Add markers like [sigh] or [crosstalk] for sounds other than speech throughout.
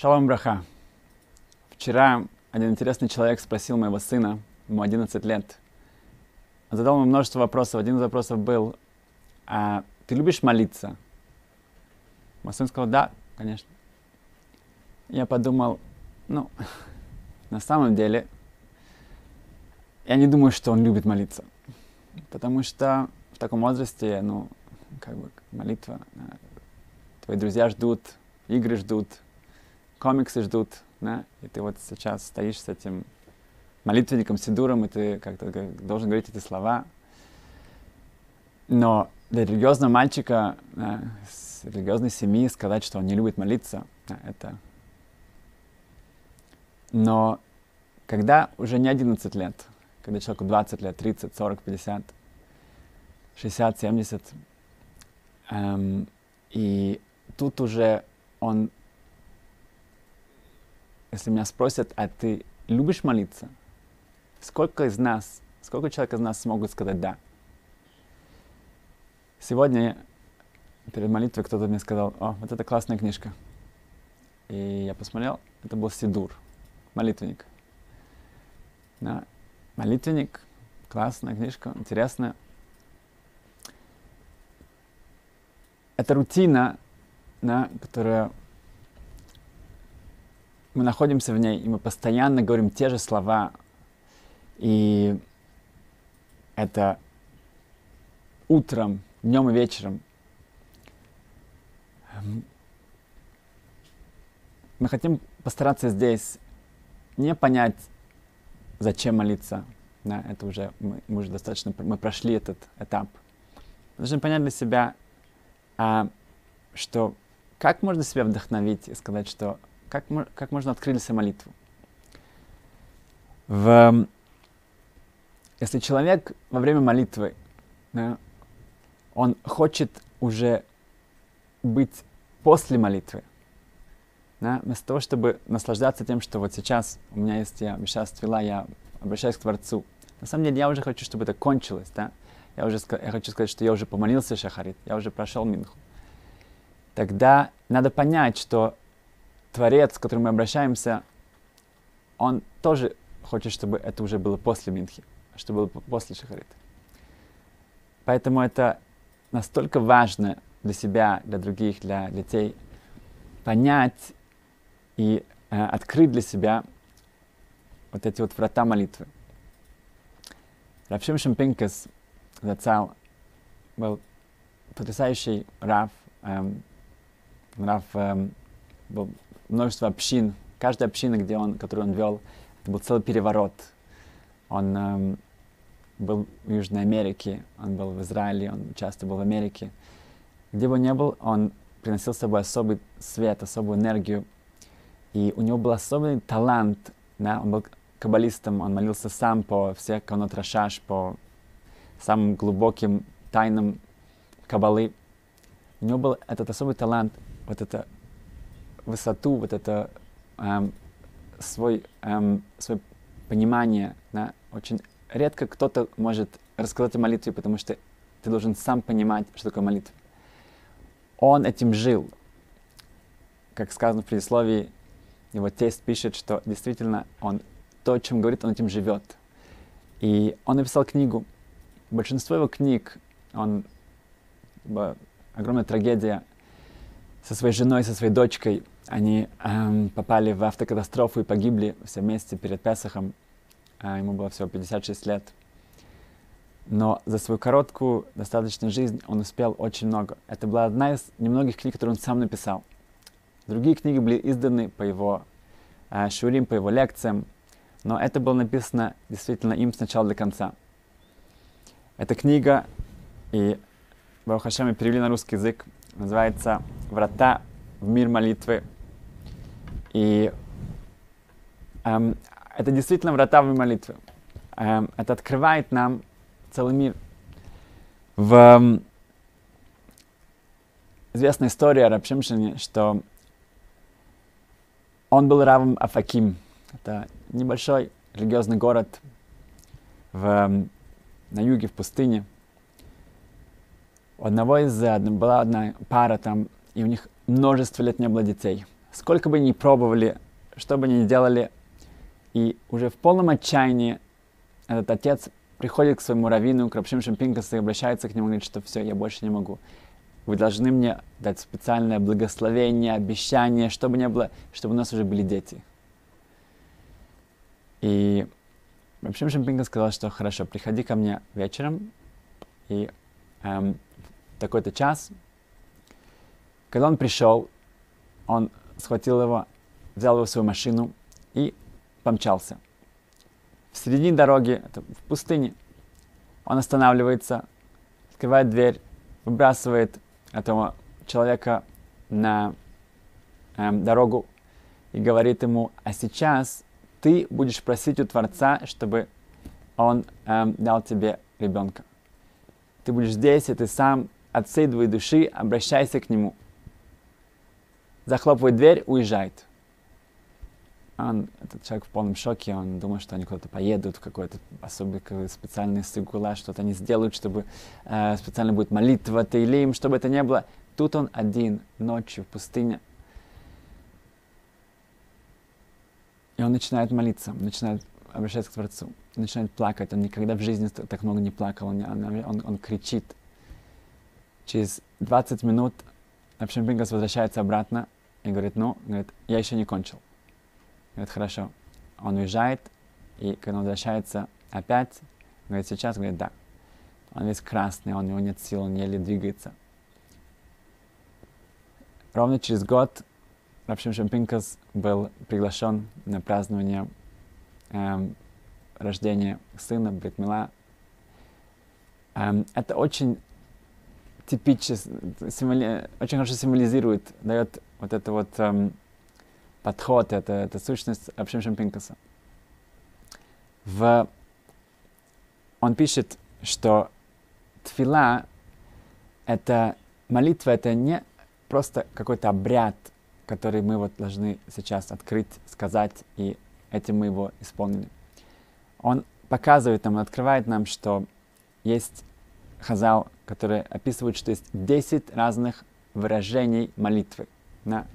Шалом браха. Вчера один интересный человек спросил моего сына, ему 11 лет. Он задал ему множество вопросов. Один из вопросов был, а ты любишь молиться? Мой сын сказал, да, конечно. Я подумал, ну, [laughs] на самом деле, я не думаю, что он любит молиться. Потому что в таком возрасте, ну, как бы молитва, э, твои друзья ждут, игры ждут, комиксы ждут, да, и ты вот сейчас стоишь с этим молитвенником, сидуром, и ты как-то должен говорить эти слова. Но для религиозного мальчика да, с религиозной семьи сказать, что он не любит молиться, да, это... Но когда уже не 11 лет, когда человеку 20 лет, 30, 40, 50, 60, 70, эм, и тут уже он, если меня спросят, а ты любишь молиться? Сколько из нас, сколько человек из нас смогут сказать «да»? Сегодня перед молитвой кто-то мне сказал, о, вот это классная книжка. И я посмотрел, это был Сидур, молитвенник. Да, молитвенник, классная книжка, интересная. Это рутина, да, которая мы находимся в ней, и мы постоянно говорим те же слова. И это утром, днем и вечером. Мы хотим постараться здесь не понять, зачем молиться. Да, это уже мы, мы уже достаточно мы прошли этот этап. Мы должны понять для себя, а, что как можно себя вдохновить и сказать, что как, как можно себя молитву. В, если человек во время молитвы да, он хочет уже быть после молитвы. Да? Вместо того, чтобы наслаждаться тем, что вот сейчас у меня есть, я сейчас твила, я обращаюсь к Творцу. На самом деле я уже хочу, чтобы это кончилось. Да? Я, уже, я хочу сказать, что я уже помолился Шахарит, я уже прошел Минху. Тогда надо понять, что Творец, к которому мы обращаемся, он тоже хочет, чтобы это уже было после Минхи, чтобы было после Шахарита. Поэтому это настолько важно для себя, для других, для детей понять и э, открыть для себя вот эти вот врата молитвы. Равшим Шимпинкас зацал был потрясающий рав, эм, рав эм, был множество общин. Каждая община, где он, которую он вел, это был целый переворот. Он эм, был в Южной Америке, он был в Израиле, он часто был в Америке. Где бы он ни был, он приносил с собой особый свет, особую энергию. И у него был особый талант. Да? Он был каббалистом, он молился сам по всех канот Рашаш, по самым глубоким тайнам каббалы. У него был этот особый талант, вот эту высоту, вот это эм, свой, эм, свое понимание, да, очень редко кто-то может рассказать о молитве, потому что ты должен сам понимать, что такое молитва. Он этим жил. Как сказано в предисловии, его тесть пишет, что действительно он то, о чем говорит, он этим живет. И он написал книгу. Большинство его книг, он огромная трагедия со своей женой, со своей дочкой. Они эм, попали в автокатастрофу и погибли все вместе перед Песохом а ему было всего 56 лет. Но за свою короткую, достаточно жизнь он успел очень много. Это была одна из немногих книг, которые он сам написал. Другие книги были изданы по его э, шурим, по его лекциям, но это было написано действительно им сначала до конца. Эта книга, и Барухашем перевели на русский язык, называется «Врата в мир молитвы». И эм, это действительно врата в молитвы. Эм, это открывает нам целый мир. В эм, известная история о Рабшимшине, что он был равом Афаким. Это небольшой религиозный город в, эм, на юге, в пустыне. У одного из была одна пара там, и у них множество лет не было детей. Сколько бы ни пробовали, что бы ни делали, и уже в полном отчаянии этот отец приходит к своему раввину, к Рабшим Шампинкасу и обращается к нему и говорит, что все, я больше не могу. Вы должны мне дать специальное благословение, обещание, чтобы не было, чтобы у нас уже были дети. И Рабшим Шампинка сказал, что хорошо, приходи ко мне вечером, и эм, такой-то час. Когда он пришел, он схватил его, взял его в свою машину и помчался. В середине дороги, это в пустыне, он останавливается, открывает дверь, выбрасывает этого человека на эм, дорогу и говорит ему, а сейчас ты будешь просить у Творца, чтобы он эм, дал тебе ребенка. Ты будешь здесь, и ты сам от всей твоей души обращайся к нему. Захлопывает дверь, уезжает. Он, этот человек в полном шоке, он думает, что они куда-то поедут, в какой-то особый специальный сигула, что-то они сделают, чтобы э, специально будет молитва, тейлим, чтобы это не было. Тут он один, ночью в пустыне. И он начинает молиться, начинает обращаться к Творцу, начинает плакать. Он никогда в жизни так много не плакал, он, он, он кричит. Через 20 минут Рабшин Пинкас возвращается обратно и говорит, ну, говорит, я еще не кончил. Говорит, хорошо. Он уезжает, и когда он возвращается опять, говорит, сейчас, говорит, да. Он весь красный, он, у него нет сил, он еле двигается. Ровно через год Рабшим Шампинкас был приглашен на празднование эм, рождения сына Бритмила. Эм, это очень типично, символи, очень хорошо символизирует, дает вот это вот эм, подход, это, это сущность Рабшим Шампинкаса. В... Он пишет, что тфила — это молитва, это не просто какой-то обряд, который мы вот должны сейчас открыть, сказать, и этим мы его исполнили. Он показывает нам, открывает нам, что есть хазал, который описывает, что есть 10 разных выражений молитвы. Да?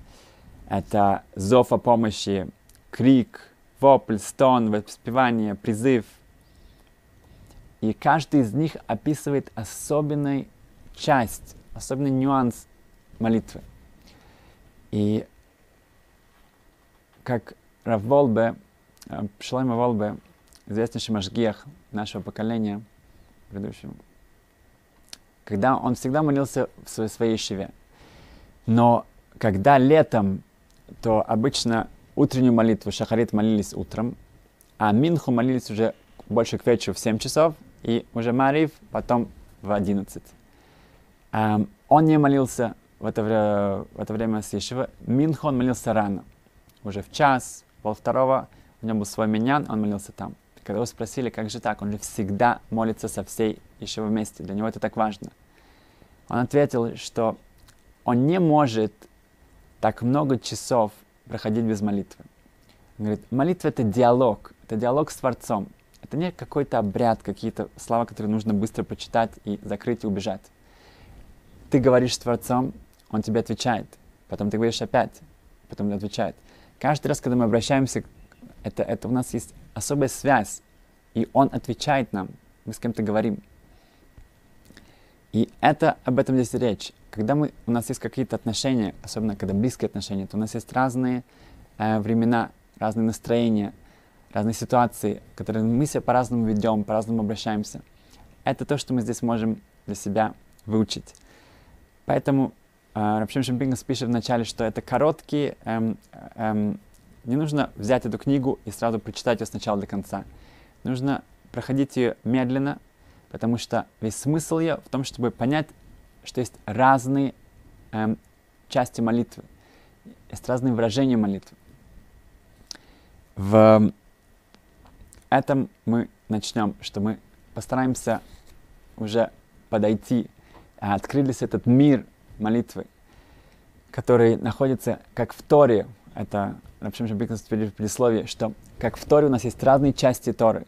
Это зов о помощи, крик, вопль, стон, воспевание, призыв. И каждый из них описывает особенную часть, особенный нюанс молитвы. И как Рав Волбе, э, Шлайма Волбе, известнейший машгех нашего поколения, предыдущего, когда он всегда молился в своей, шиве. Но когда летом, то обычно утреннюю молитву шахарит молились утром, а минху молились уже больше к вечеру в 7 часов, и уже Марив потом в 11. Um, он не молился в это, вре- в это время с Ешива. Минху он молился рано, уже в час, пол второго, у него был свой миньян, он молился там. Когда его спросили, как же так, он же всегда молится со всей еще вместе, для него это так важно. Он ответил, что он не может так много часов проходить без молитвы. Он говорит, молитва это диалог, это диалог с Творцом. Это не какой-то обряд, какие-то слова, которые нужно быстро почитать и закрыть и убежать. Ты говоришь с Творцом, Он тебе отвечает. Потом ты говоришь опять, потом он отвечает. Каждый раз, когда мы обращаемся, это, это у нас есть особая связь, и Он отвечает нам, мы с кем-то говорим. И это об этом здесь речь. Когда мы, у нас есть какие-то отношения, особенно когда близкие отношения, то у нас есть разные э, времена, разные настроения, разные ситуации, которые мы себя по-разному ведем, по-разному обращаемся. Это то, что мы здесь можем для себя выучить. Поэтому э, Рабшим Шампингас пишет вначале, что это короткие эм, эм, не нужно взять эту книгу и сразу прочитать ее сначала до конца. Нужно проходить ее медленно, потому что весь смысл ее в том, чтобы понять, что есть разные эм, части молитвы, есть разные выражения молитвы. В этом мы начнем, что мы постараемся уже подойти, открылись этот мир молитвы, который находится как в Торе, это Шабикнас в предисловии, что как в Торе у нас есть разные части Торы.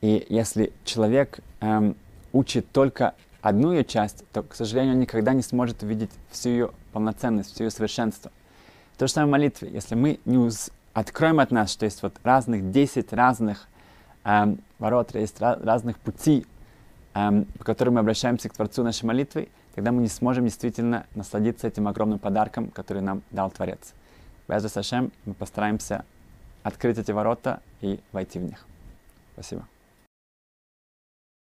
И если человек эм, учит только одну ее часть, то, к сожалению, он никогда не сможет увидеть всю ее полноценность, всю ее совершенство. То же самое в молитве. Если мы не уз... откроем от нас, что есть вот разных 10 разных эм, ворот, есть ra- разных путей, эм, по которым мы обращаемся к Творцу нашей молитвы, тогда мы не сможем действительно насладиться этим огромным подарком, который нам дал Творец. Без Сашем мы постараемся открыть эти ворота и войти в них. Спасибо.